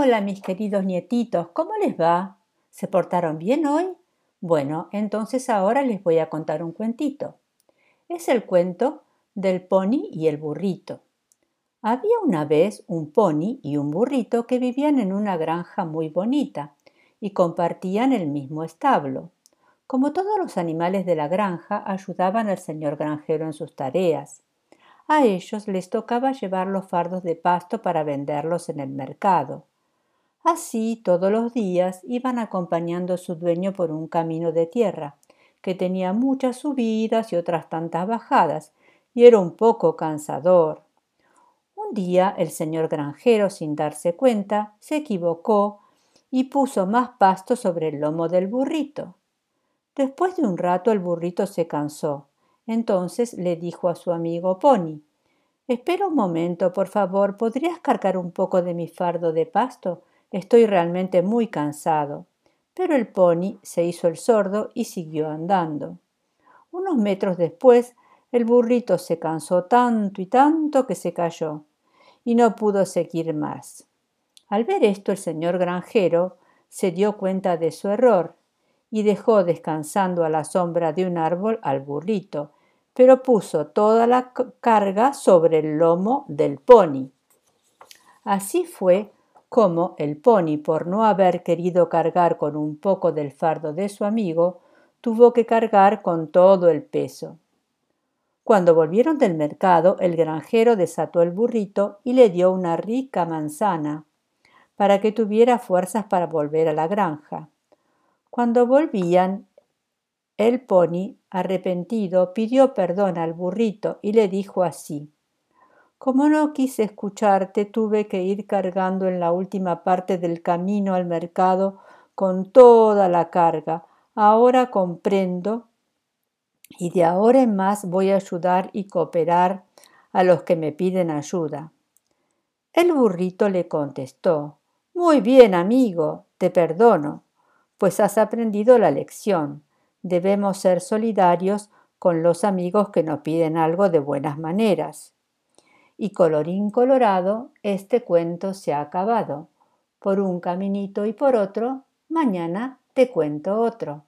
Hola, mis queridos nietitos, ¿cómo les va? ¿Se portaron bien hoy? Bueno, entonces ahora les voy a contar un cuentito. Es el cuento del pony y el burrito. Había una vez un pony y un burrito que vivían en una granja muy bonita y compartían el mismo establo. Como todos los animales de la granja, ayudaban al señor granjero en sus tareas. A ellos les tocaba llevar los fardos de pasto para venderlos en el mercado. Así todos los días iban acompañando a su dueño por un camino de tierra, que tenía muchas subidas y otras tantas bajadas, y era un poco cansador. Un día el señor granjero, sin darse cuenta, se equivocó y puso más pasto sobre el lomo del burrito. Después de un rato el burrito se cansó. Entonces le dijo a su amigo Pony Espera un momento, por favor, ¿podrías cargar un poco de mi fardo de pasto? Estoy realmente muy cansado. Pero el pony se hizo el sordo y siguió andando. Unos metros después, el burrito se cansó tanto y tanto que se cayó y no pudo seguir más. Al ver esto, el señor granjero se dio cuenta de su error y dejó descansando a la sombra de un árbol al burrito, pero puso toda la carga sobre el lomo del pony. Así fue como el pony, por no haber querido cargar con un poco del fardo de su amigo, tuvo que cargar con todo el peso. Cuando volvieron del mercado, el granjero desató el burrito y le dio una rica manzana, para que tuviera fuerzas para volver a la granja. Cuando volvían, el pony, arrepentido, pidió perdón al burrito y le dijo así como no quise escucharte, tuve que ir cargando en la última parte del camino al mercado con toda la carga. Ahora comprendo y de ahora en más voy a ayudar y cooperar a los que me piden ayuda. El burrito le contestó Muy bien, amigo, te perdono, pues has aprendido la lección. Debemos ser solidarios con los amigos que nos piden algo de buenas maneras. Y colorín colorado, este cuento se ha acabado. Por un caminito y por otro, mañana te cuento otro.